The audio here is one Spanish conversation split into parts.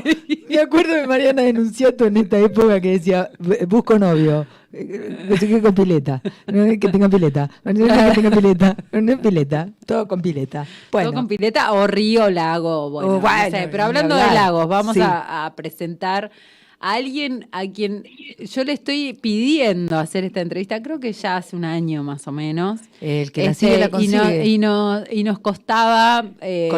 me acuerdo de Mariana Denunciato en esta época que decía, busco novio. No sé qué con pileta. Que tenga pileta. Que tenga pileta. Pileta. Todo con pileta. Todo con pileta o río, lago. Bueno, no sé, pero hablando de lagos, vamos a, presentar a alguien a quien yo le estoy pidiendo hacer esta entrevista, creo que ya hace un año más o menos. El que la sigue este, la Y, no, y, nos costaba eh,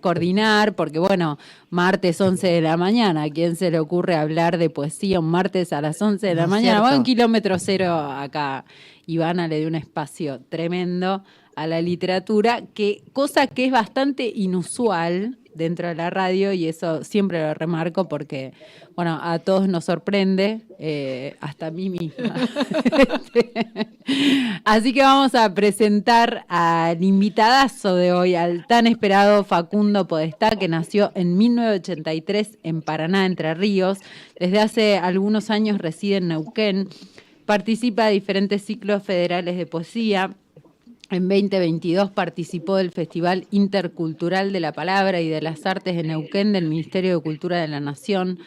coordinar, porque bueno, martes 11 de la mañana, ¿a quién se le ocurre hablar de poesía un martes a las 11 de la mañana? Va un kilómetro cero acá. Ivana le dio un espacio tremendo a la literatura, que, cosa que es bastante inusual dentro de la radio y eso siempre lo remarco porque, bueno, a todos nos sorprende, eh, hasta a mí misma. Así que vamos a presentar al invitadazo de hoy, al tan esperado Facundo Podestá, que nació en 1983 en Paraná, Entre Ríos. Desde hace algunos años reside en Neuquén. Participa de diferentes ciclos federales de poesía en 2022 participó del Festival Intercultural de la Palabra y de las Artes de Neuquén del Ministerio de Cultura de la Nación.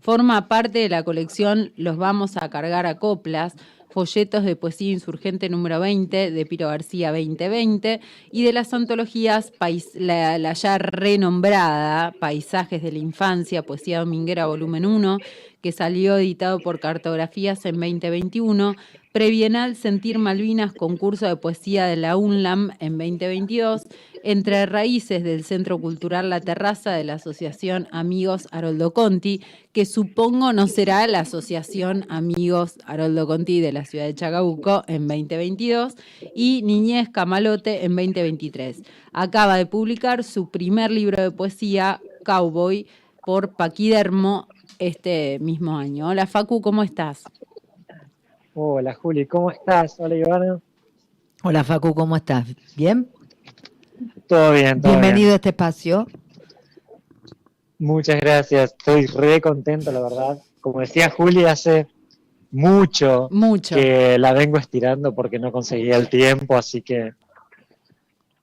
Forma parte de la colección Los Vamos a Cargar a Coplas, folletos de poesía insurgente número 20 de Piro García 2020 y de las antologías la, la, ya renombrada Paisajes de la Infancia, Poesía Dominguera volumen 1, que salió editado por Cartografías en 2021, Previenal Sentir Malvinas, concurso de poesía de la UNLAM en 2022, Entre Raíces del Centro Cultural La Terraza de la Asociación Amigos Haroldo Conti, que supongo no será la Asociación Amigos Haroldo Conti de la ciudad de Chacabuco en 2022, y Niñez Camalote en 2023. Acaba de publicar su primer libro de poesía, Cowboy, por Paquidermo este mismo año. Hola Facu, ¿cómo estás? Hola Juli, ¿cómo estás? Hola Ivana. Hola Facu, ¿cómo estás? ¿Bien? Todo bien, todo Bienvenido a este espacio. Muchas gracias, estoy re contento, la verdad. Como decía Juli, hace mucho, mucho que la vengo estirando porque no conseguía el tiempo, así que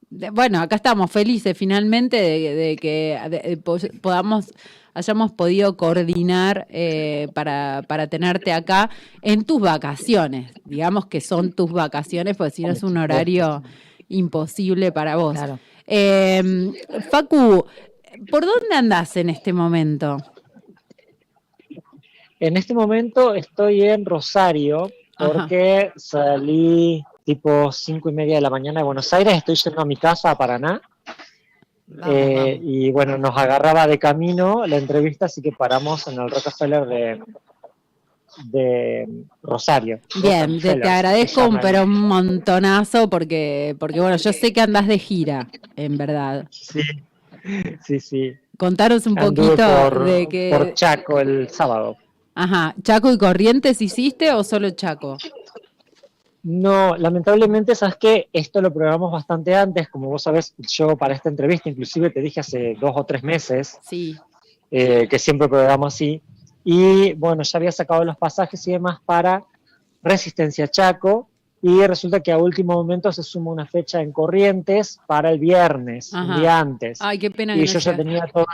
bueno, acá estamos felices finalmente de, que podamos hayamos podido coordinar eh, para, tenerte acá en tus vacaciones. Digamos que son tus vacaciones, porque si no es un horario imposible para vos. Em, Facu, ¿por dónde andás en este momento? En este momento estoy en Rosario porque salí tipo cinco y media de la mañana de Buenos Aires, estoy yendo a mi casa a Paraná eh, y bueno, nos agarraba de camino la entrevista, así que paramos en el Rockefeller de, de Rosario. Bien, te, agradezco, pero un montonazo, porque, porque bueno, yo sé que andas de gira, en verdad. Sí, sí, sí. Contaros un poquito de que... Por Chaco el sábado. Ajá, ¿Chaco y Corrientes hiciste o solo Chaco? No, lamentablemente, sabes que esto lo programamos bastante antes, como vos sabés, yo para esta entrevista, inclusive te dije hace dos o tres meses, sí. Eh, que siempre programamos así, y bueno, ya había sacado los pasajes y demás para Resistencia Chaco, y resulta que a último momento se suma una fecha en Corrientes para el viernes, un día antes. Ay, qué pena. Y yo ya tenía todo,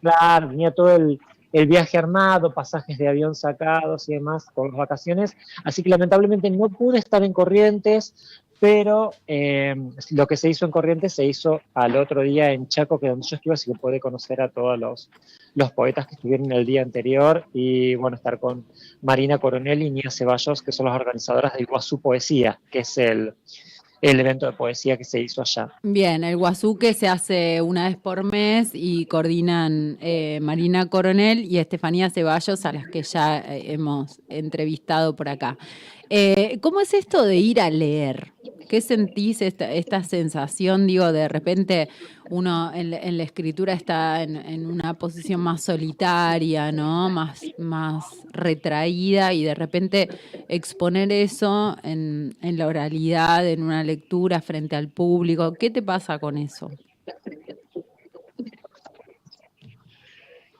claro, tenía todo el, el viaje armado, pasajes de avión sacados y demás por las vacaciones. Así que lamentablemente no pude estar en Corrientes, pero eh, lo que se hizo en Corrientes se hizo al otro día en Chaco, que es donde yo estuve, así que pude conocer a todos los, los poetas que estuvieron el día anterior y bueno, estar con Marina Coronel y Nia Ceballos, que son las organizadoras de Iguazú Poesía, que es el, el evento de poesía que se hizo allá. Bien, el Guazuque se hace una vez por mes y coordinan eh, Marina Coronel y Estefanía Ceballos, a las que ya eh, hemos entrevistado por acá. Eh, ¿Cómo es esto de ir a leer? ¿Qué sentís esta, sensación? Digo, de repente uno en, la escritura está en, una posición más solitaria, ¿no? Más, más retraída y de repente exponer eso en, en la oralidad, en una lectura frente al público. ¿Qué te pasa con eso?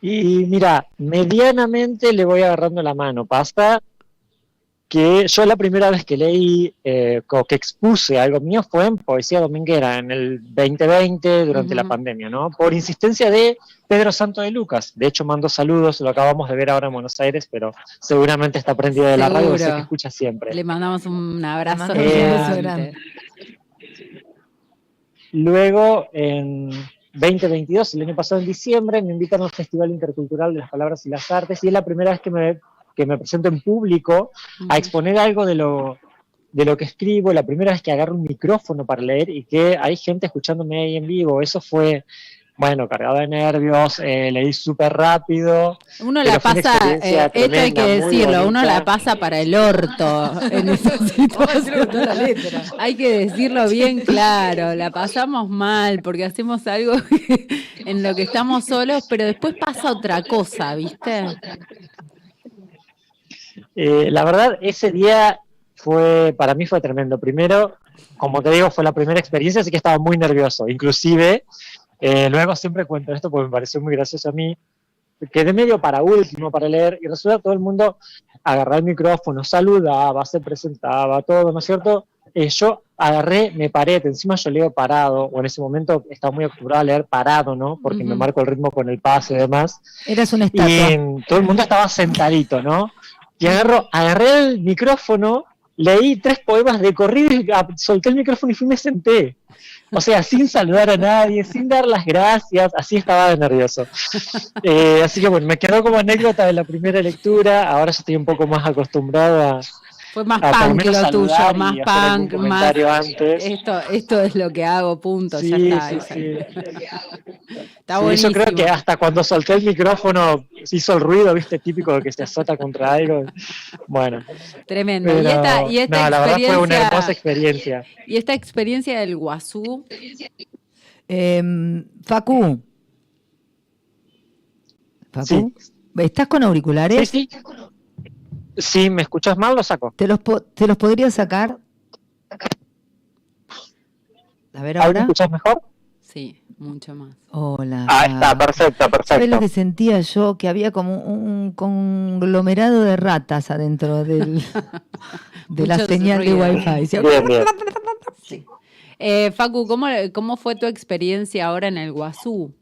Y mira, medianamente le voy agarrando la mano. Pasa que yo la primera vez que leí eh, o que expuse algo mío fue en Poesía Dominguera, en el 2020, durante la pandemia, ¿no? Por insistencia de Pedro Santo de Lucas. De hecho, mando saludos, lo acabamos de ver ahora en Buenos Aires, pero seguramente está prendido de la radio, sé que escucha siempre. Le mandamos un abrazo. Grande. Luego, en 2022, el año pasado en diciembre, me invitan al Festival Intercultural de las Palabras y las Artes y es la primera vez que me, que me presento en público a exponer algo de lo, de lo que escribo, la primera vez que agarro un micrófono para leer y que hay gente escuchándome ahí en vivo. Eso fue, bueno, cargado de nervios, eh, leí súper rápido. Uno la pasa, eh, esto hay que decirlo, uno la pasa para el orto en esa situación. toda la letra. Hay que decirlo bien claro, la pasamos mal porque hacemos algo en lo que estamos solos, pero después pasa otra cosa, ¿viste? Eh, la verdad, ese día fue, para mí fue tremendo. Primero, como te digo, fue la primera experiencia, así que estaba muy nervioso. Inclusive, eh, luego siempre cuento esto porque me pareció muy gracioso a mí. Quedé medio para último para leer y resulta todo el mundo agarraba el micrófono, saludaba, se presentaba, todo, ¿no es cierto? Eh, yo agarré, me paré, encima yo leo parado, o en ese momento estaba muy acostumbrado a leer parado, ¿no? Porque me marco el ritmo con el paso y demás. Eras una Y estatua. todo el mundo estaba sentadito, ¿no? Y agarro, agarré el micrófono, leí tres poemas de corrido y solté el micrófono y fui me senté. O sea, sin saludar a nadie, sin dar las gracias, así estaba de nervioso. Eh, así que bueno, me quedó como anécdota de la primera lectura, ahora ya estoy un poco más acostumbrado a, Fue más a por lo punk lo tuyo, más punk, más... antes. Esto, esto es lo que hago, punto, ya Sí, está. sí, Está sí. Sí, buenísimo. yo creo que hasta cuando solté el micrófono se hizo el ruido, viste, típico de que se azota contra algo. Bueno, Tremendo. pero y esta, y esta no, la verdad fue una hermosa experiencia. y esta experiencia del Guazú, Em, Facu. Facu. Sí. ¿Estás con auriculares? Sí, sí. Si me escuchas mal, lo saco. ¿Te los, po- ¿Te los podrías sacar? A ver ¿Ahora me escuchas mejor? sí, mucho más. Hola. Ah, está, perfecto, ¿Sabes perfecto. lo que sentía yo? Que había como un conglomerado de ratas adentro del, de la señal de. Wi-Fi. Decía, Bien, bien. Eh, Facu, ¿cómo, ¿cómo fue tu experiencia ahora en el Guazú?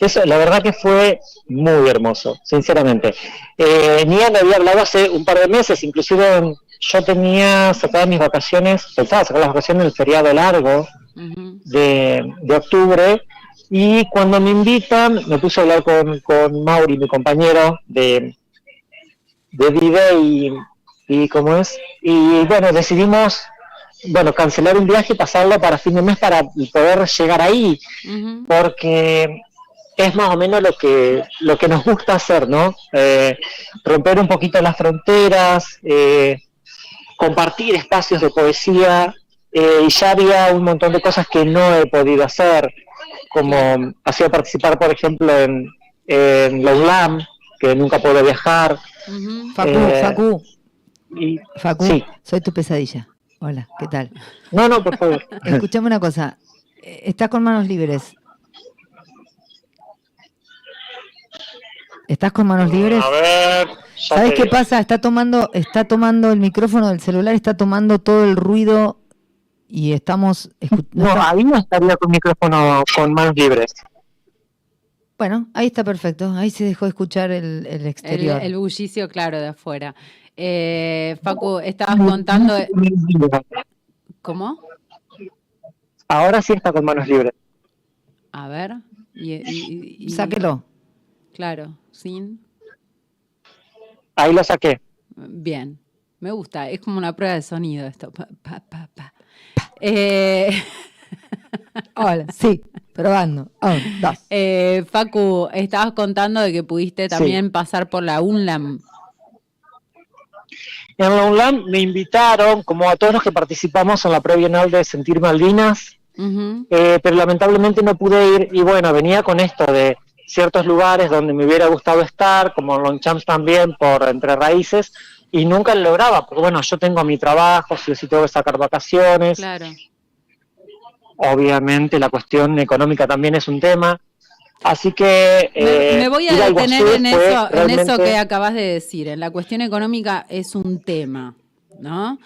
Eso, la verdad que fue muy hermoso, sinceramente. Eh, Nia me había hablado hace un par de meses, inclusive yo tenía sacadas mis vacaciones, pensaba sacar las vacaciones del feriado largo de, de octubre, y cuando me invitan, me puse a hablar con, con Mauri, mi compañero de, de Vive, y, y cómo es, y bueno, decidimos, bueno, cancelar un viaje y pasarlo para fin de mes para poder llegar ahí porque es más o menos lo que lo que nos gusta hacer, ¿no? Eh, romper un poquito las fronteras, eh, compartir espacios de poesía, eh, y ya había un montón de cosas que no he podido hacer, como ha sido participar, por ejemplo, en, en la ULAM, que nunca puedo viajar. Facu, Eh, Facu, y Facu, sí. soy tu pesadilla. Hola, ¿qué tal? no, no, por favor. Escuchame una cosa. Estás con manos libres. ¿Estás con manos libres? A ver, ¿Sabes qué digo. pasa? Está tomando, está tomando el micrófono del celular, está tomando todo el ruido y estamos escu- no ahí no estaría con micrófono con manos libres. Bueno, ahí está perfecto. Ahí se dejó escuchar el, el El, exterior. el bullicio, claro, de afuera. Eh, Facu, estabas contando... ¿Cómo? Ahora sí está con manos libres. A ver. Y, y- y- Sáquelo. Claro, sin... Ahí lo saqué. Bien, me gusta, es como una prueba de sonido esto. Pa, pa, pa, pa. Eh, Hola, sí, probando. Un, dos. eh, Facu, estabas contando de que pudiste también pasar por la UNLAM. En la UNLAM me invitaron, como a todos los que participamos en la prebienal de Sentir Malvinas, eh, pero lamentablemente no pude ir. Y bueno, venía con esto de ciertos lugares donde me hubiera gustado estar, como Longchamps también, por Entre Raíces, y nunca lo lograba, porque bueno, yo tengo mi trabajo, si sí tengo que sacar vacaciones, Claro. obviamente la cuestión económica también es un tema. Así que... Me, eh, me voy a detener en eso, en eso que acabas de decir. En la cuestión económica es un tema, ¿no?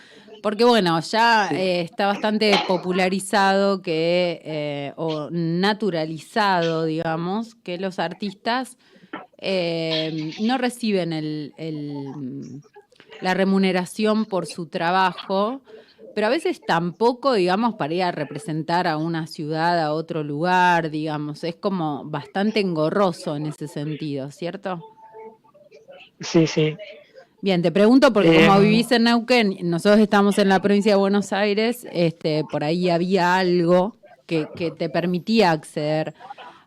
Porque bueno, ya eh, está bastante popularizado que, eh, o naturalizado, digamos, que los artistas eh, no reciben el- el, la remuneración por su trabajo, pero a veces tampoco, digamos, para ir a representar a una ciudad, a otro lugar, digamos, es como bastante engorroso en ese sentido, ¿cierto? Sí, sí. Bien, te pregunto porque como Em. vivís en Neuquén, nosotros estamos en la provincia de Buenos Aires, este, por ahí había algo que, que te permitía acceder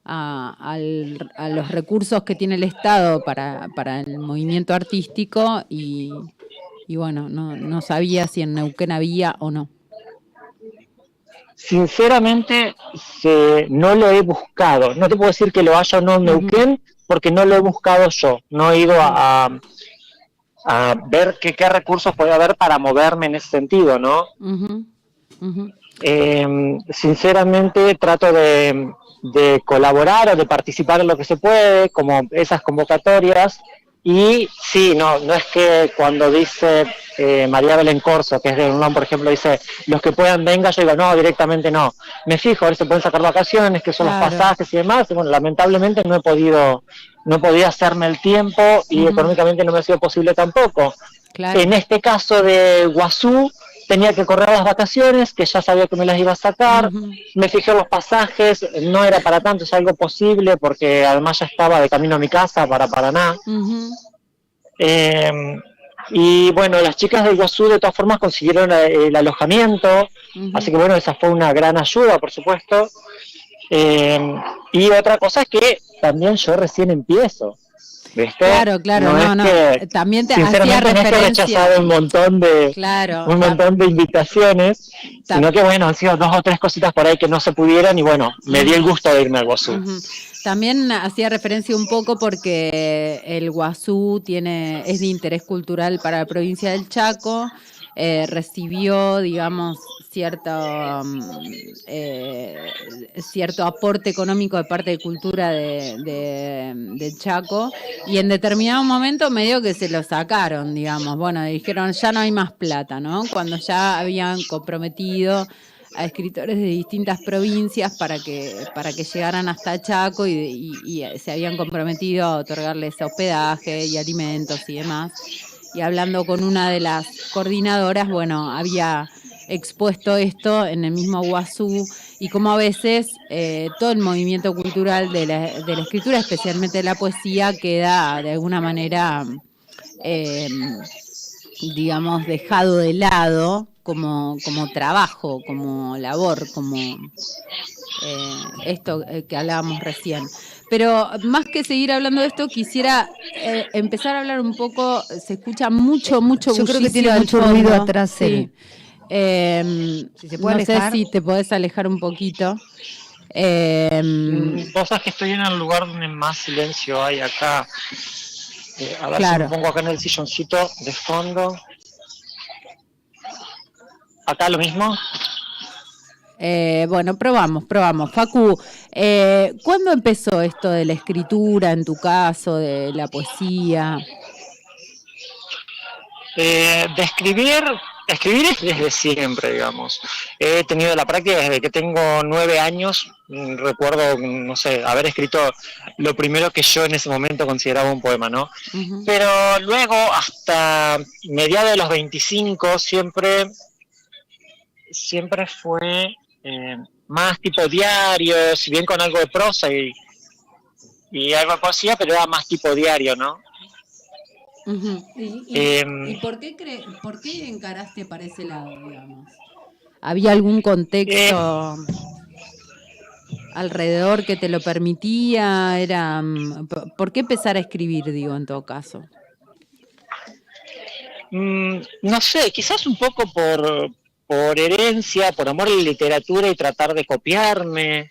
a, al- a los recursos que tiene el Estado para, para el movimiento artístico y, y bueno, no, no sabía si en Neuquén había o no. Sinceramente, se- no lo he buscado. No te puedo decir que lo haya o no en Neuquén, porque no lo he buscado yo. No he ido a, a- a ver qué, qué recursos puede haber para moverme en ese sentido, ¿no? Eh, sinceramente, trato de, de colaborar o de participar en lo que se puede, como esas convocatorias. Y sí, no, no es que cuando dice eh, María Belén Corso, que es de UNAM, por ejemplo, dice los que puedan venga, yo digo no, directamente no. Me fijo, a ver si pueden sacar vacaciones, que son Claro. los pasajes y demás. Y bueno, lamentablemente no he podido, no podido hacerme el tiempo y económicamente no me ha sido posible tampoco. Claro. En este caso de Guazú, tenía que correr las vacaciones, que ya sabía que me las iba a sacar. Me fijé los pasajes, no era para tanto, es algo posible, porque además ya estaba de camino a mi casa para Paraná. Eh, y bueno, las chicas del Guazú de todas formas consiguieron eh, el alojamiento, así que bueno, esa fue una gran ayuda, por supuesto. Eh, y otra cosa es que también yo recién empiezo. ¿viste? Claro, claro, no, es no. También te hacía no es que referencia. rechazado un montón de, Claro. un montón de invitaciones, Ta- sino que bueno, han sido dos o tres cositas por ahí que no se pudieron y bueno, me di el gusto de irme al Guazú. También hacía referencia un poco porque el Guazú tiene, es de interés cultural para la provincia del Chaco, eh, recibió, digamos, cierto, mm, eh, cierto aporte económico de parte de cultura de, de- Chaco y en determinado momento medio que se lo sacaron, digamos, bueno, dijeron ya no hay más plata, ¿no? Cuando ya habían comprometido a escritores de distintas provincias para que, para que llegaran hasta Chaco y se habían comprometido a otorgarles hospedaje y alimentos y demás. Y hablando con una de las coordinadoras, bueno, había expuesto esto en el mismo Guazú y como a veces eh, todo el movimiento cultural de la, de la escritura, especialmente la poesía, queda de alguna manera, eh, digamos, dejado de lado como, como trabajo, como labor, como eh, esto que hablábamos recién. Pero más que seguir hablando de esto, quisiera eh, empezar a hablar un poco, se escucha mucho, mucho Yo creo que tiene mucho ruido atrás, Sí. él. Eh, Si se puede no sé si te podés alejar un poquito. Eh, Vos sabés que estoy en el lugar donde más silencio hay acá. Eh, a ver Claro. si me pongo acá en el silloncito de fondo. Acá lo mismo. Eh, bueno, probamos, probamos. Facu, eh, ¿cuándo empezó esto de la escritura en tu caso, de la poesía? Eh, de escribir, escribir es desde siempre, digamos. He tenido la práctica desde que tengo nueve años. Mm, Recuerdo, no sé, haber escrito lo primero que yo en ese momento consideraba un poema, ¿no? Pero luego, hasta mediados de los 25, siempre, siempre fue eh, más tipo diario, si bien con algo de prosa y, y algo de poesía, pero era más tipo diario, ¿no? ujú. ¿Y, y- Em, y por, qué cre- por qué encaraste para ese lado, digamos? ¿Había algún contexto alrededor que te lo permitía? Era, mm, ¿por- ¿Por qué empezar a escribir, digo, en todo caso? Mm, no sé, quizás un poco por, por herencia, por amor a la literatura y tratar de copiarme.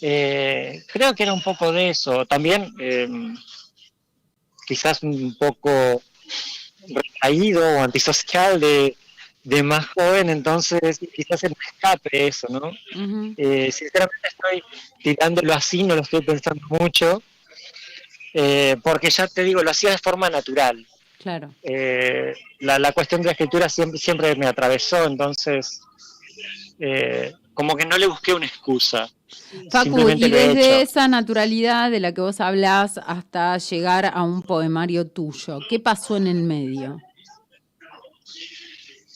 Eh, creo que era un poco de eso. También eh, quizás un poco recaído o antisocial de, de más joven, entonces quizás se me escape eso, ¿no? Eh, sinceramente estoy tirándolo así, no lo estoy pensando mucho, eh, porque ya te digo, lo hacía de forma natural. Claro. Eh, la, la cuestión de la escritura siempre, siempre me atravesó, entonces eh, como que no le busqué una excusa. Facu, y he desde esa naturalidad de la que vos hablás hasta llegar a un poemario tuyo, ¿qué pasó en el medio?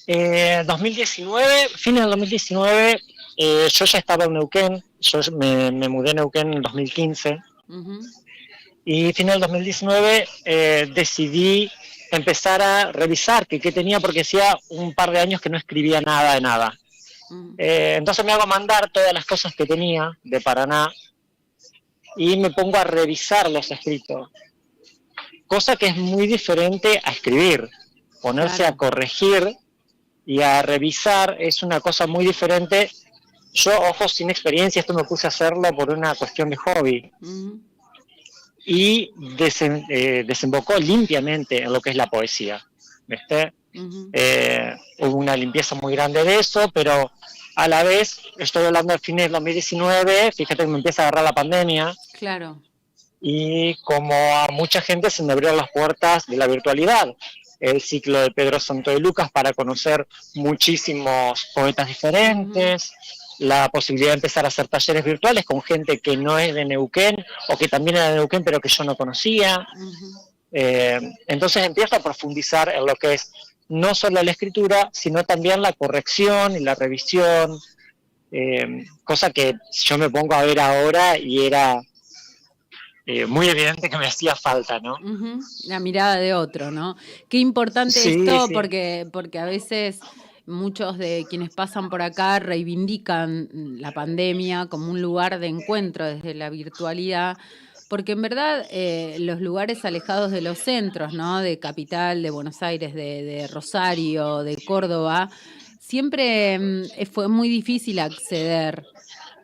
Eh, 2019, fines del 2019, eh, yo ya estaba en Neuquén, yo me, me mudé a Neuquén en 2015 Ujú, y fines del 2019 eh, decidí empezar a revisar que qué tenía porque hacía un par de años que no escribía nada de nada. Eh, entonces me hago mandar todas las cosas que tenía de Paraná y me pongo a revisar los escritos. Cosa que es muy diferente a escribir. Ponerse Claro. a corregir y a revisar es una cosa muy diferente. Yo, ojo, sin experiencia, esto me puse a hacerlo por una cuestión de hobby y desen- eh, desembocó limpiamente en lo que es la poesía. ¿viste? ujú. Eh, hubo una limpieza muy grande de eso, pero a la vez, estoy hablando del fin del 2019, fíjate que me empieza a agarrar la pandemia Claro. y como a mucha gente se me abrieron las puertas de la virtualidad. El ciclo de Pedro Santo de Lucas para conocer muchísimos poetas diferentes, la posibilidad de empezar a hacer talleres virtuales con gente que no es de Neuquén o que también era de Neuquén pero que yo no conocía. Eh, entonces empiezo a profundizar en lo que es no solo la escritura, sino también la corrección y la revisión, eh, cosa que yo me pongo a ver ahora y era eh, muy evidente que me hacía falta, ¿no? La mirada de otro, ¿no? Qué importante Sí, esto sí. porque, porque a veces muchos de quienes pasan por acá reivindican la pandemia como un lugar de encuentro desde la virtualidad, porque en verdad eh, los lugares alejados de los centros, ¿no? De Capital, de Buenos Aires, de, Rosario, de Córdoba, siempre mm, fue muy difícil acceder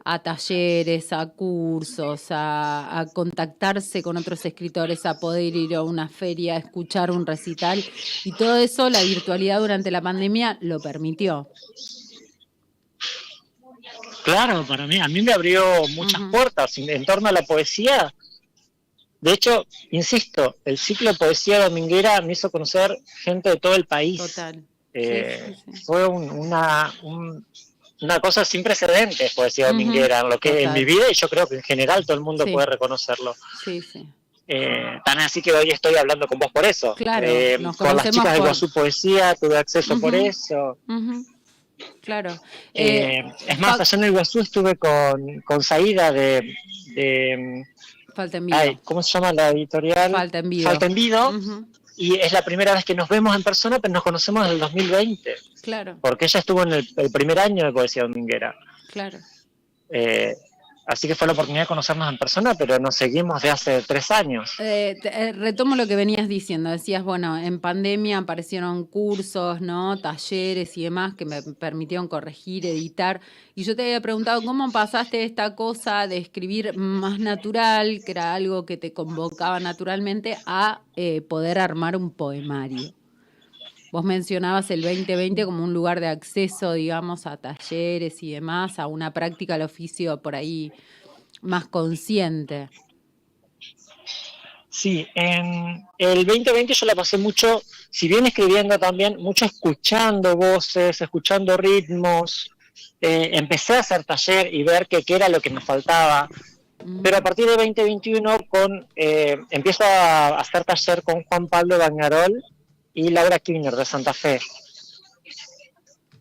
a talleres, a cursos, a, a contactarse con otros escritores, a poder ir a una feria, a escuchar un recital. Y todo eso la virtualidad durante la pandemia lo permitió. Claro, para mí, a mí me abrió muchas puertas en, en torno a la poesía. De hecho, insisto, el ciclo de poesía dominguera me hizo conocer gente de todo el país. Total. Eh, Sí, sí, sí. Fue un- una, un- una cosa sin precedentes, poesía Ujú, dominguera, en lo que en mi vida, y yo creo que en general todo el mundo Sí. puede reconocerlo. Sí, sí. Eh, tan así que hoy estoy hablando con vos por eso. Claro, Eh, con las chicas de por- Guazú Poesía tuve acceso por eso. Claro. Eh, es más, allá en el Guazú estuve con, con Saída de, de falta en vivo. ay, ¿cómo se llama la editorial? Falta en vivo. Falta en Vido, y es la primera vez que nos vemos en persona, pero nos conocemos desde el 2020, Claro, porque ella estuvo en el, el primer año de Poesía Dominguera. claro. Eh, así que fue la oportunidad de conocernos en persona, pero nos seguimos de hace tres años. Eh, te- eh, retomo lo que venías diciendo. Decías, bueno, en pandemia aparecieron cursos, ¿no? Talleres y demás que me permitieron corregir, editar. Y yo te había preguntado cómo pasaste esta cosa de escribir más natural, que era algo que te convocaba naturalmente, a eh, poder armar un poemario. Vos mencionabas el 2020 como un lugar de acceso, digamos, a talleres y demás, a una práctica al oficio por ahí más consciente. Sí, en el 2020 yo la pasé mucho, si bien escribiendo también, mucho escuchando voces, escuchando ritmos. Eh, empecé a hacer taller y ver qué era lo que me faltaba. Mm. Pero a partir de 2021 con, eh, empiezo a hacer taller con Juan Pablo Bañarol y Laura Kirchner de Santa Fe.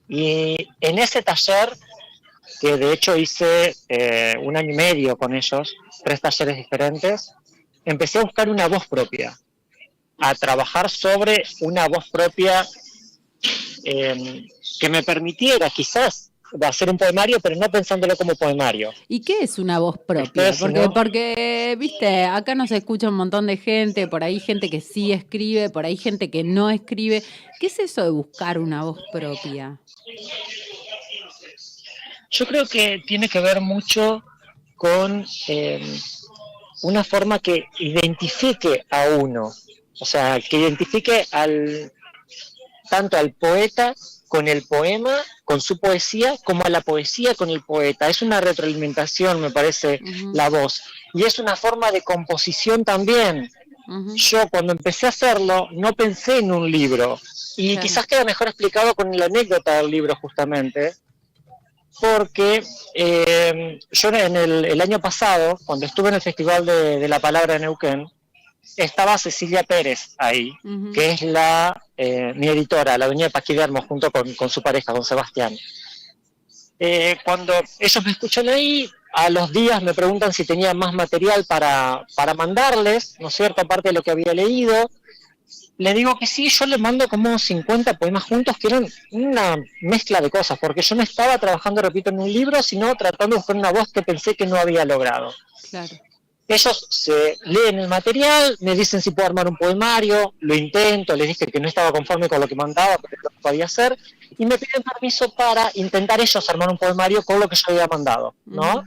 Y en ese taller, que de hecho hice eh, un año y medio con ellos, tres talleres diferentes, empecé a buscar una voz propia, a trabajar sobre una voz propia eh, que me permitiera quizás hacer un poemario, pero no pensándolo como poemario. ¿Y qué es una voz propia? Porque, porque, viste, acá nos escucha un montón de gente, por ahí gente que sí escribe, por ahí gente que no escribe. ¿Qué es eso de buscar una voz propia? Yo creo que tiene que ver mucho con eh, una forma que identifique a uno, o sea, que identifique al tanto al poeta con el poema, con su poesía, como a la poesía con el poeta. Es una retroalimentación, me parece, Ujú. la voz. Y es una forma de composición también. Ujú. Yo cuando empecé a hacerlo no pensé en un libro. Y Claro. quizás queda mejor explicado con la anécdota del libro justamente. Porque eh, yo en el, el año pasado, cuando estuve en el Festival de, de la Palabra de Neuquén, estaba Cecilia Pérez ahí, que es la eh, mi editora, la dueña de Paquidermo, junto con, con su pareja, con Sebastián. Eh, cuando ellos me escuchan ahí, a los días me preguntan si tenía más material para, para mandarles, ¿no es cierto? Aparte de lo que había leído. Le digo que sí, yo le mando como 50 poemas juntos, que eran una mezcla de cosas, porque yo no estaba trabajando, repito, en un libro, sino tratando de buscar una voz que pensé que no había logrado. Claro. Ellos se leen el material, me dicen si puedo armar un poemario, lo intento, les dije que no estaba conforme con lo que mandaba, pero lo podía hacer, y me piden permiso para intentar ellos armar un poemario con lo que yo había mandado, ¿no? Ujú.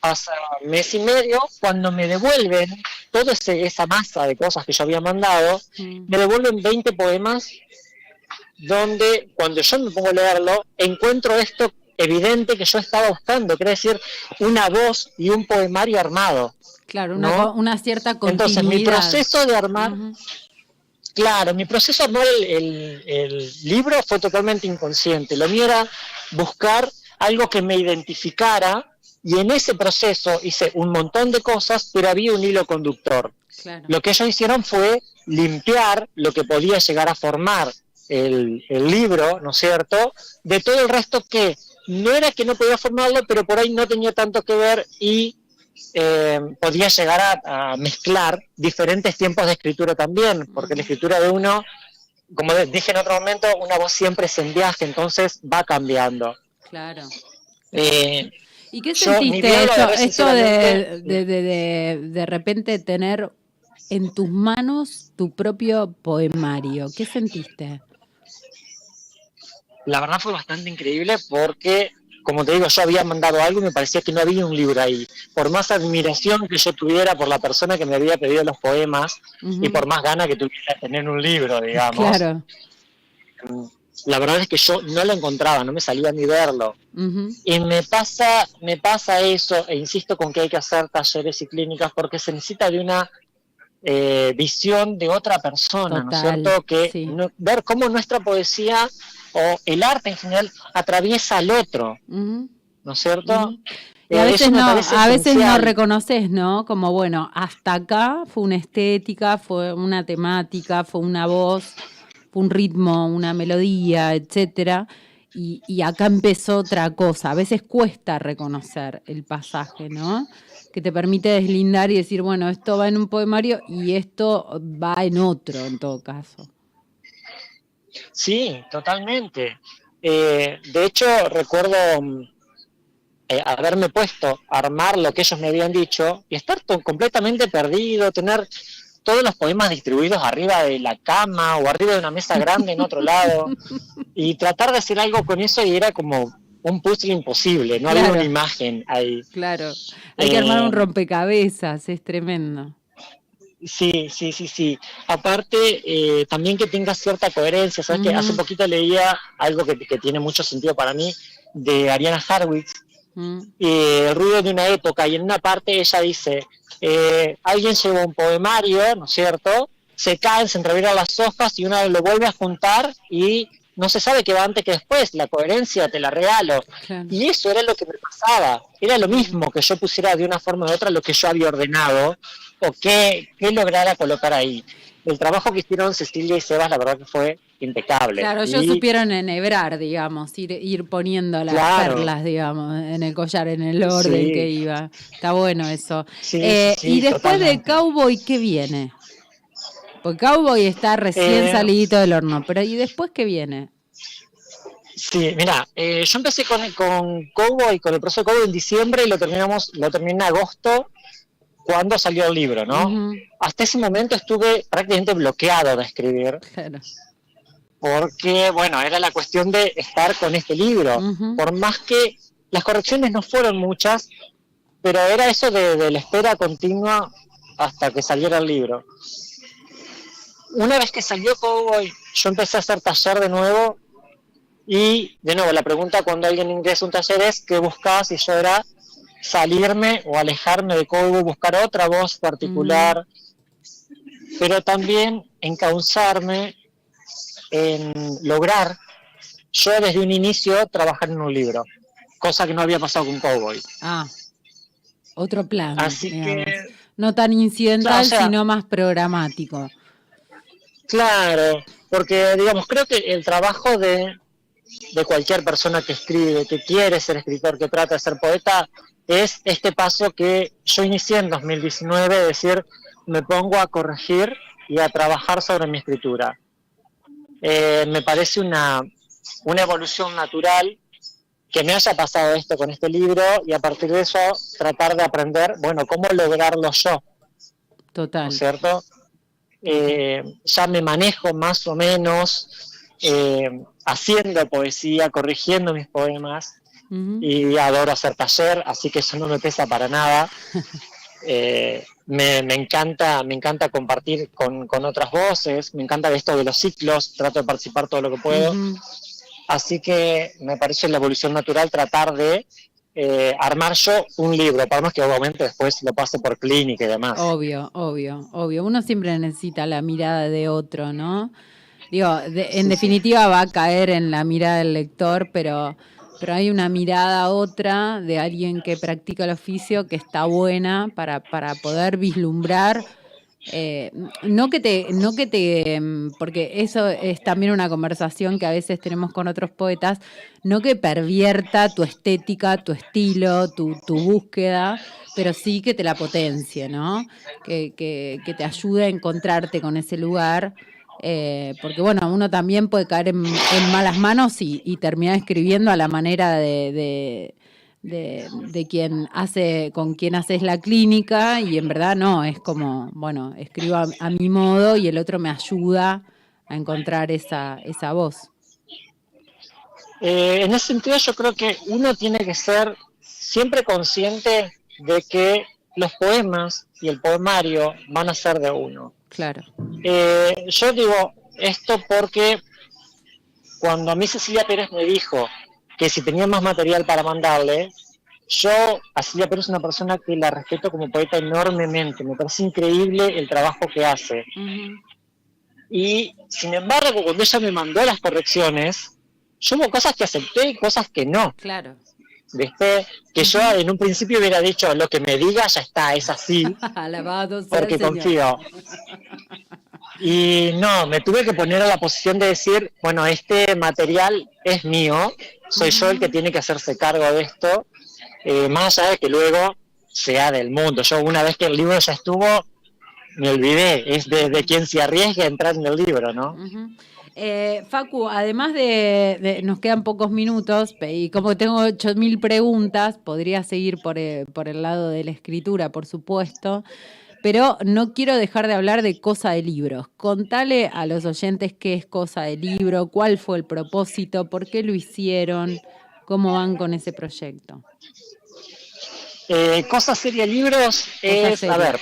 Pasa mes y medio, cuando me devuelven toda esa masa de cosas que yo había mandado, Mm. me devuelven 20 poemas donde cuando yo me pongo a leerlo, encuentro esto evidente que yo estaba buscando, quiere decir una voz y un poemario armado. Claro, una, ¿no? una cierta continuidad. Entonces, mi proceso de armar, claro, mi proceso de armar el, el- el libro fue totalmente inconsciente. Lo mío era buscar algo que me identificara y en ese proceso hice un montón de cosas, pero había un hilo conductor. Claro. Lo que ellos hicieron fue limpiar lo que podía llegar a formar el, el libro, ¿no es cierto? De todo el resto que no era que no podía formarlo, pero por ahí no tenía tanto que ver y eh, podía llegar a, a mezclar diferentes tiempos de escritura también, porque la escritura de uno, como dije en otro momento, una voz siempre es en viaje, entonces va cambiando. Claro. Eh, ¿Y qué Yo, sentiste lo esto, esto de, de, de, de repente tener en tus manos tu propio poemario? ¿Qué sentiste? La verdad fue bastante increíble porque, como te digo, yo había mandado algo y me parecía que no había un libro ahí. Por más admiración que yo tuviera por la persona que me había pedido los poemas y por más ganas que tuviera de tener un libro, digamos, Claro. la verdad es que yo no lo encontraba, no me salía ni verlo. Y me pasa, me pasa eso, e insisto con que hay que hacer talleres y clínicas porque se necesita de una eh, visión de otra persona, ¿no es cierto? Que sí. no- ver cómo nuestra poesía o el arte en general atraviesa al otro. ¿no es cierto? Y Eh, a veces no, a veces no reconoces, ¿no? Como bueno, hasta acá fue una estética, fue una temática, fue una voz, fue un ritmo, una melodía, etcétera. Y, y acá empezó otra cosa. A veces cuesta reconocer el pasaje, ¿no? Que te permite deslindar y decir, bueno, esto va en un poemario y esto va en otro, en todo caso. Sí, totalmente. Eh, de hecho, recuerdo mm, eh, haberme puesto a armar lo que ellos me habían dicho y estar completamente perdido, tener todos los poemas distribuidos arriba de la cama o arriba de una mesa grande en otro lado y tratar de hacer algo con eso y era como un puzzle imposible, no había una imagen ahí. Claro. Hay que armar un Eh, rompecabezas, es tremendo. Sí, sí, sí, sí. Aparte, eh, también que tenga cierta coherencia. Sabes que Ujú. hace poquito leía algo que, que tiene mucho sentido para mí de Ariana Harwitz, Mm. eh, El ruido de una época, y en una parte ella dice, eh, alguien lleva un poemario, ¿no es cierto? Se caen, se entrevieran las hojas y uno lo vuelve a juntar y no se sabe qué va antes que después, la coherencia te la regalo. Claro. Y eso era lo que me pasaba, era lo mismo que yo pusiera de una forma u otra lo que yo había ordenado o que, que lograra colocar ahí. El trabajo que hicieron Cecilia y Sebas, la verdad que fue impecable. Claro, ellos Y- supieron enhebrar, digamos, ir, ir poniendo las Claro. perlas, digamos, en el collar, en el orden Sí. que iba. Está bueno eso. Sí, Eh, sí, y después de. Cowboy, ¿qué viene? Porque Cowboy está recién Eh, salidito del horno, pero ¿y después qué viene? Sí, mira, eh, yo empecé con, con Cowboy, con el proceso de Cowboy en diciembre y lo terminamos, lo terminé en agosto cuando salió el libro, ¿no? Hasta ese momento estuve prácticamente bloqueado de escribir claro. porque, bueno, era la cuestión de estar con este libro. Por más que las correcciones no fueron muchas, pero era eso de, de la espera continua hasta que saliera el libro. Una vez que salió Cowboy, yo empecé a hacer taller de nuevo Y de nuevo, la pregunta cuando alguien ingresa a un taller es, ¿qué buscas? Y yo era salirme o alejarme de Kobo, buscar otra voz particular, pero también encauzarme en lograr yo desde un inicio trabajar en un libro, cosa que no había pasado con Cowboy. Ah, otro plan. Así digamos. que, No tan incidental, O sea- sino más programático. claro, porque digamos, creo que el trabajo de, de cualquier persona que escribe, que quiere ser escritor, que trata de ser poeta, es este paso que yo inicié en 2019, es decir, me pongo a corregir y a trabajar sobre mi escritura. Eh, me parece una, una evolución natural que me haya pasado esto con este libro y a partir de eso tratar de aprender, bueno, cómo lograrlo yo, ¿no Total. es cierto? Eh, ya me manejo más o menos eh, haciendo poesía, corrigiendo mis poemas Y adoro hacer taller, así que eso no me pesa para nada. Eh, me, me encanta, me encanta compartir con, con otras voces, me encanta esto de los ciclos, trato de participar todo lo que puedo. Así que me parece la evolución natural tratar de eh, armar yo un libro, para más que obviamente después lo pase por clínica y demás. Obvio, obvio, obvio. Uno siempre necesita la mirada de otro, ¿no? Digo, de- en Sí, definitiva va a caer en la mirada del lector, pero, pero hay una mirada otra de alguien que practica el oficio que está buena para, para poder vislumbrar. eh, no que te, no que te, mm, porque eso es también una conversación que a veces tenemos con otros poetas, no que pervierta tu estética, tu estilo, tu, tu búsqueda, pero sí que te la potencie, ¿no? Que, que- que te ayude a encontrarte con ese lugar. Eh, porque bueno, uno también puede caer en, malas manos y, terminar escribiendo a la manera de, de- quien hace, con quien haces la clínica, y en verdad no, es como, bueno, escribo a, a mi modo y el otro me ayuda a encontrar esa, esa voz. Eh, en ese sentido yo creo que uno tiene que ser siempre consciente de que los poemas y el poemario van a ser de uno. Claro. Eh, yo digo esto porque cuando a mí Cecilia Pérez me dijo que si tenía más material para mandarle, yo a Cecilia Pérez es una persona que la respeto como poeta enormemente, me parece increíble el trabajo que hace. Y sin embargo, cuando ella me mandó las correcciones, yo hubo cosas que acepté y cosas que no. Claro. ¿Viste? Que yo en un principio hubiera dicho, lo que me diga ya está, es así, Alabado sea porque el confío. Y no, me tuve que poner a la posición de decir, bueno, este material es mío, soy yo el que tiene que hacerse cargo de esto, eh, más allá de que luego sea del mundo. Yo una vez que el libro ya estuvo, me olvidé, es de, de quien se arriesga a entrar en el libro, ¿no? Eh, Facu, además de, de- nos quedan pocos minutos y como tengo 8.000 preguntas, podría seguir por, eh, por el lado de la escritura, por supuesto, pero no quiero dejar de hablar de Cosa de Libros. Contale a los oyentes qué es Cosa de Libro, cuál fue el propósito, por qué lo hicieron, cómo van con ese proyecto. Eh, Cosa Seria Libros es, Seria. a ver,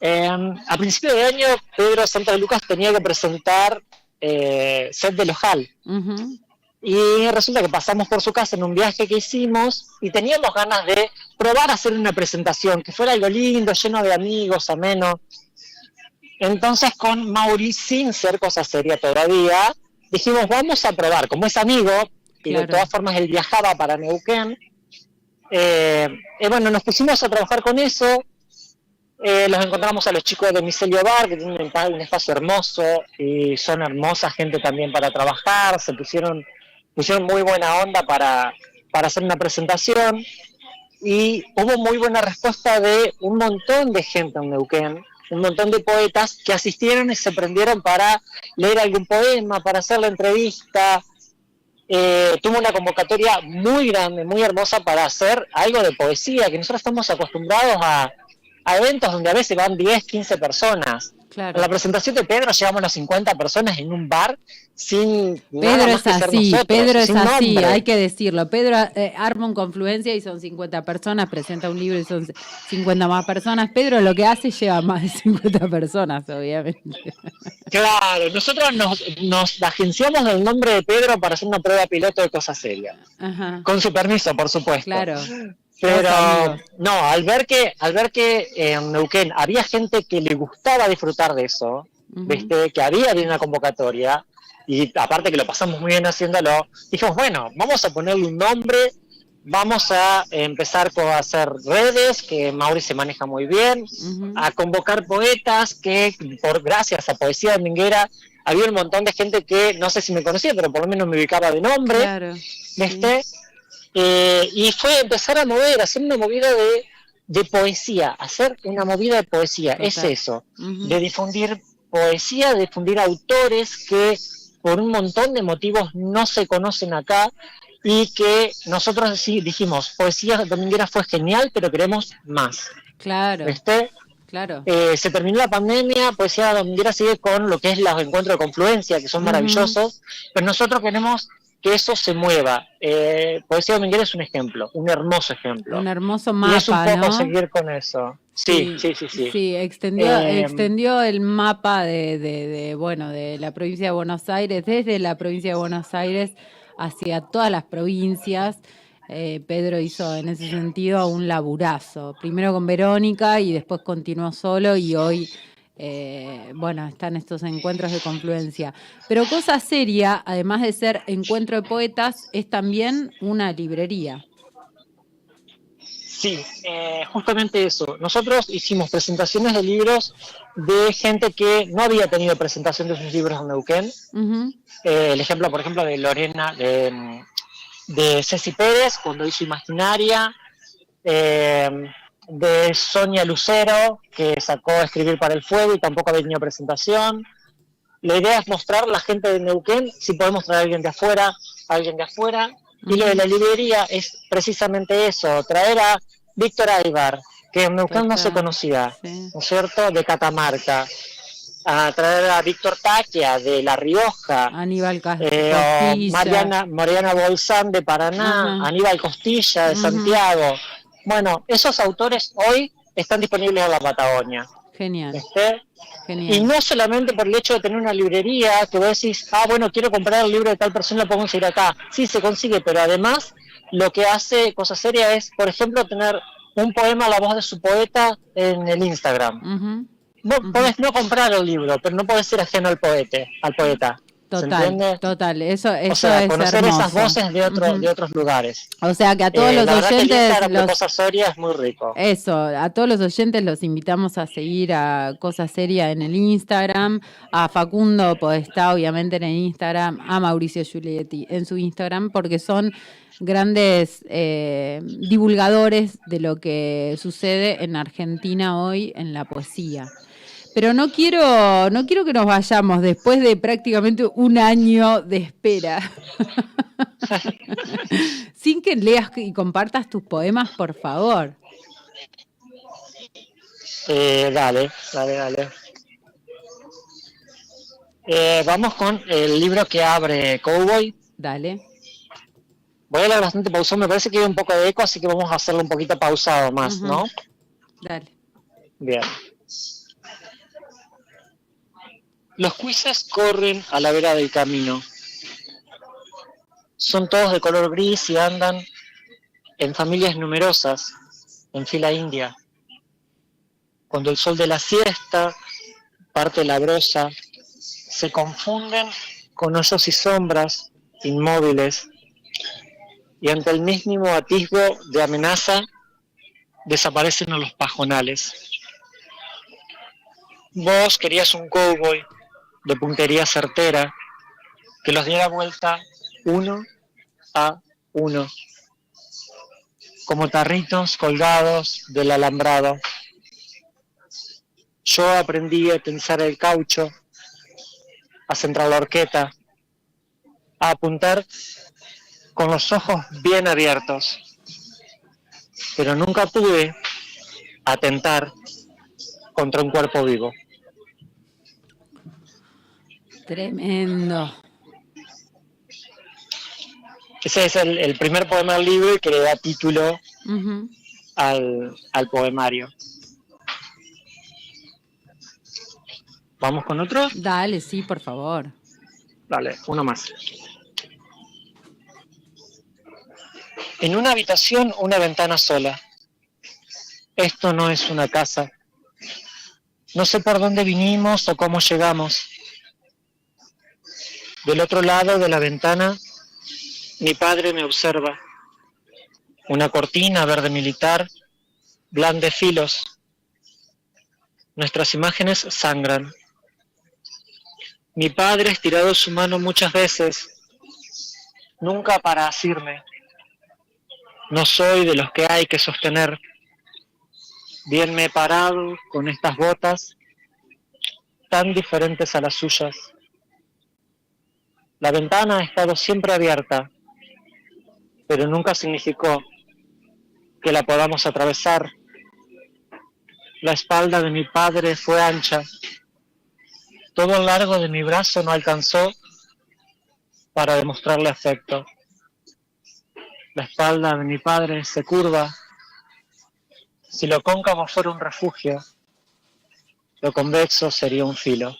eh, a principio de año Pedro Santa Lucas tenía que presentar eh, Set de Lojal. Ujú, Y resulta que pasamos por su casa en un viaje que hicimos y teníamos ganas de probar a hacer una presentación, que fuera algo lindo, lleno de amigos, ameno. Entonces con Mauri, sin ser cosa seria todavía, dijimos, vamos a probar, como es amigo, y de Claro. todas formas él viajaba para Neuquén, eh, eh, bueno, nos pusimos a trabajar con eso, eh, los encontramos a los chicos de Micelio Bar, que tienen un, pa- un espacio hermoso y son hermosa gente también para trabajar, se pusieron, pusieron muy buena onda para, para hacer una presentación y hubo muy buena respuesta de un montón de gente en Neuquén, un montón de poetas que asistieron y se prendieron para leer algún poema, para hacer la entrevista. Eh, tuvo una convocatoria muy grande, muy hermosa para hacer algo de poesía, que nosotros estamos acostumbrados a, a eventos donde a veces van 10, 15 personas. Claro. En la presentación de Pedro llevamos las 50 personas en un bar sin Pedro nada más es que ser así, nosotros, Pedro es así, nombre. hay que decirlo. Pedro eh, arma un confluencia y son 50 personas, presenta un libro y son 50 más personas. Pedro lo que hace lleva más de 50 personas, obviamente. Claro, nosotros nos, nos agenciamos del nombre de Pedro para hacer una prueba piloto de cosas serias. Ajá, Con su permiso, por supuesto. claro. Pero no, al ver que, al ver que en Neuquén había gente que le gustaba disfrutar de eso. ¿viste? que había bien una convocatoria, y aparte que lo pasamos muy bien haciéndolo, dijimos, bueno, vamos a ponerle un nombre, vamos a empezar con hacer redes, que Mauri se maneja muy bien, a convocar poetas, que por gracias a Poesía Dominguera había un montón de gente que no sé si me conocía, pero por lo menos me ubicaba de nombre. Claro. ¿viste? Eh, y fue empezar a mover, hacer una movida de, de poesía, hacer una movida de poesía, es eso, de difundir poesía, de difundir autores que por un montón de motivos no se conocen acá y que nosotros sí dijimos, poesía dominguera fue genial, pero queremos más, Claro, ¿viste? claro. Eh, se terminó la pandemia, Poesía Dominguera sigue con lo que es los encuentros de confluencia, que son maravillosos, pero nosotros queremos que eso se mueva. Eh, Poesía Dominguera es un ejemplo, un hermoso ejemplo. Un hermoso y es un mapa, poco ¿no? seguir con eso. Sí, sí, sí, sí. Sí, extendió, Eh, extendió el mapa de, de- de, bueno, de la provincia de Buenos Aires, desde la provincia de Buenos Aires hacia todas las provincias. Eh, Pedro hizo en ese sentido un laburazo, primero con Verónica y después continuó solo y hoy, eh, bueno, están estos encuentros de confluencia. Pero cosa seria, además de ser encuentro de poetas, es también una librería. Sí, eh, justamente eso. Nosotros hicimos presentaciones de libros de gente que no había tenido presentación de sus libros en Neuquén. Eh, el ejemplo, por ejemplo, de Lorena, de, de Ceci Pérez, cuando hizo Imaginaria, eh, de Sonia Lucero, que sacó Escribir para el Fuego y tampoco había tenido presentación. La idea es mostrar a la gente de Neuquén, si podemos traer a alguien de afuera, a alguien de afuera. Y lo de la librería es precisamente eso, traer a Víctor Aybar, que en Neuquén no se conocía, sí. ¿no es cierto?, de Catamarca. A traer a Víctor Taquia, de La Rioja, Aníbal eh. Mariana, Mariana Bolsán de Paraná. Aníbal Costilla de. Santiago. Bueno, esos autores hoy están disponibles en la Patagonia. Genial, genial. Y no solamente por el hecho de tener una librería, que vos decís, ah, bueno, quiero comprar el libro de tal persona, lo puedo conseguir acá. Sí, se consigue, pero además lo que hace Cosa Seria es, por ejemplo, tener un poema a la voz de su poeta en el Instagram. Ujú. Podés no comprar el libro, pero no podés ser ajeno al poeta. Al poeta. ¿Se Total, total. Eso, eso o sea, es conocer hermoso. esas voces de, otro, de otros lugares. O sea que a todos Eh, los la que oyentes, Instagram de los- Cosa Seria es muy rico. eso, a todos los oyentes los invitamos a seguir a Cosa Seria en el Instagram, a Facundo Podestá, obviamente en el Instagram, a Mauricio Giulietti en su Instagram, porque son grandes eh, divulgadores de lo que sucede en Argentina hoy en la poesía. Pero no quiero, no quiero que nos vayamos después de prácticamente un año de espera. Sin que leas y compartas tus poemas, por favor. Eh, dale, dale, dale. Eh, vamos con el libro que abre Cowboy. Dale. Voy a leer bastante pausado, me parece que hay un poco de eco, así que vamos a hacerlo un poquito pausado más. ¿no? Dale. Bien. Los cuises corren a la vera del camino. Son todos de color gris y andan en familias numerosas, en fila india. Cuando el sol de la siesta parte la brosa, se confunden con hoyos y sombras inmóviles y ante el mismo atisbo de amenaza desaparecen los pajonales. Vos querías un cowboy de puntería certera que los diera vuelta uno a uno, como tarritos colgados del alambrado. Yo aprendí a tensar el caucho, a centrar la horqueta, a apuntar con los ojos bien abiertos, pero nunca pude atentar contra un cuerpo vivo. Tremendo. Ese es el, el primer poema del libro y que le da título al, al poemario. ¿Vamos con otro? Dale, sí, por favor. Dale, uno más. En una habitación, una ventana sola. Esto no es una casa. No sé por dónde vinimos o cómo llegamos. Del otro lado de la ventana, mi padre me observa. Una cortina verde militar, blande filos. Nuestras imágenes sangran. Mi padre ha estirado su mano muchas veces, nunca para asirme. No soy de los que hay que sostener. Bien me he parado con estas botas tan diferentes a las suyas. La ventana ha estado siempre abierta, pero nunca significó que la podamos atravesar. La espalda de mi padre fue ancha todo el largo de mi brazo no alcanzó para demostrarle afecto. La espalda de mi padre se curva. Si lo cóncavo fuera un refugio, lo convexo sería un filo.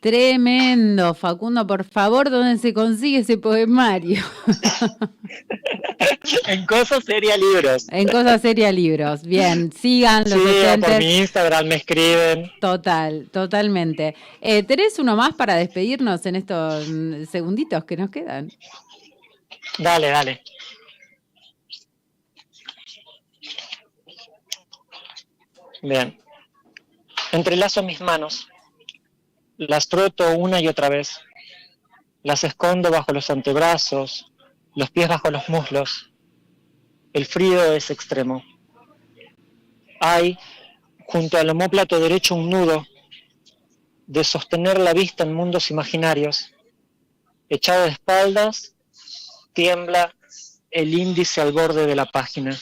Tremendo, Facundo, por favor, ¿dónde se consigue ese poemario? en cosas sería libros. En Cosas Seria Libros. Bien, sigan los Sí, por mi Instagram me escriben. Total, totalmente. Eh, ¿Tenés uno más para despedirnos en estos mm, segunditos que nos quedan? Dale, dale. Bien. Entrelazo mis manos. Las froto una y otra vez. Las escondo bajo los antebrazos, los pies bajo los muslos. El frío es extremo. Hay, junto al omóplato derecho, un nudo de sostener la vista en mundos imaginarios. Echado de espaldas, tiembla el índice al borde de la página.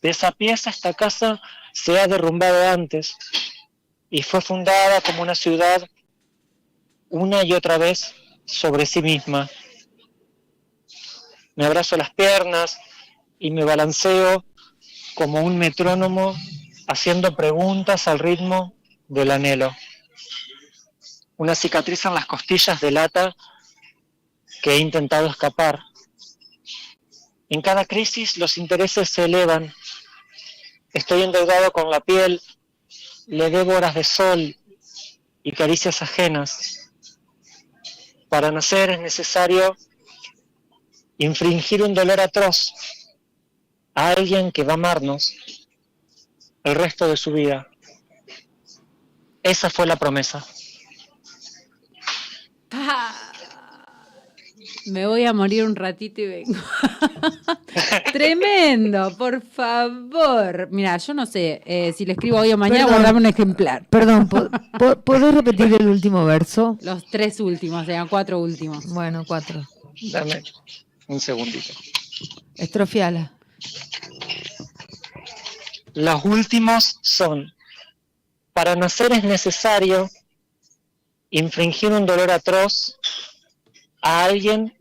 De esa pieza esta casa se ha derrumbado antes y fue fundada como una ciudad una y otra vez sobre sí misma. Me abrazo las piernas y me balanceo como un metrónomo haciendo preguntas al ritmo del anhelo. Una cicatriz en las costillas delata que he intentado escapar. En cada crisis los intereses se elevan. Estoy endeudado con la piel, le debo horas de sol y caricias ajenas. Para nacer es necesario infringir un dolor atroz a alguien que va a amarnos el resto de su vida. Esa fue la promesa. Me voy a morir un ratito y vengo. Tremendo, por favor. Mira, yo no sé eh, si le escribo hoy o mañana, Perdón. guardame un ejemplar. Perdón, ¿po- po- ¿podés repetir el último verso? Los tres últimos, eran cuatro últimos. Bueno, cuatro. Dame un segundito. Estrofiala. Los últimos son, para nacer es necesario infringir un dolor atroz a alguien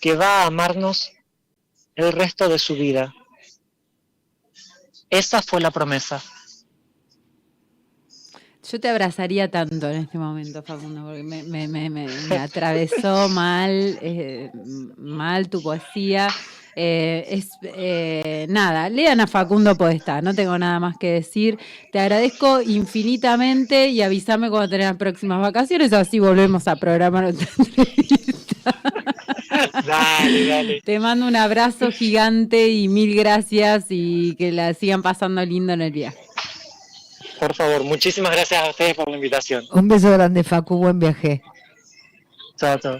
que va a amarnos el resto de su vida. Esa fue la promesa. Yo te abrazaría tanto en este momento, Facundo, porque me, atravesó mal, eh, mal tu poesía. Eh, es eh, nada, lean a Facundo Podestá, no tengo nada más que decir. Te agradezco infinitamente y avísame cuando tenés próximas vacaciones, así volvemos a programar otra entrevista. Dale, dale. Te mando un abrazo gigante y mil gracias y que la sigan pasando lindo en el viaje. Por favor, muchísimas gracias a ustedes por la invitación. Un beso grande, Facu, buen viaje. Chao, chao.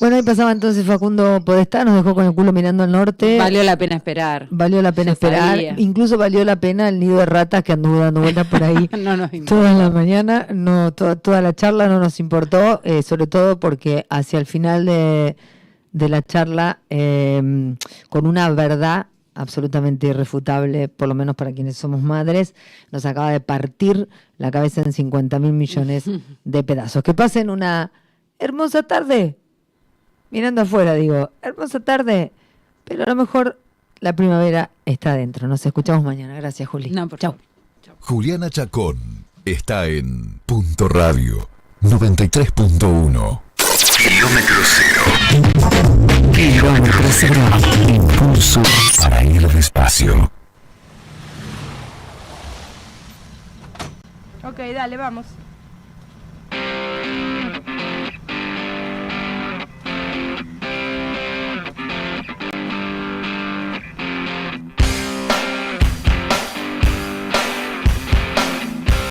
Bueno, ahí pasaba entonces Facundo Podestá, nos dejó con el culo mirando al norte. Valió la pena esperar. Valió la pena Se esperar. sabía. Incluso valió la pena el nido de ratas que anduvo dando vueltas por ahí No nos toda la mañana. No, toda, toda la charla no nos importó, eh, sobre todo porque hacia el final de, de la charla eh, con una verdad absolutamente irrefutable, por lo menos para quienes somos madres, nos acaba de partir la cabeza en 50 mil millones de pedazos. Que pasen una hermosa tarde, mirando afuera, digo, hermosa tarde, pero a lo mejor la primavera está adentro. Nos escuchamos mañana. Gracias, Juli. No, por Chau. favor. Juliana Chacón está en Punto Radio 93.1. Kilómetro cero. Kilómetro cero. Impulso para ir despacio. Ok, dale, vamos.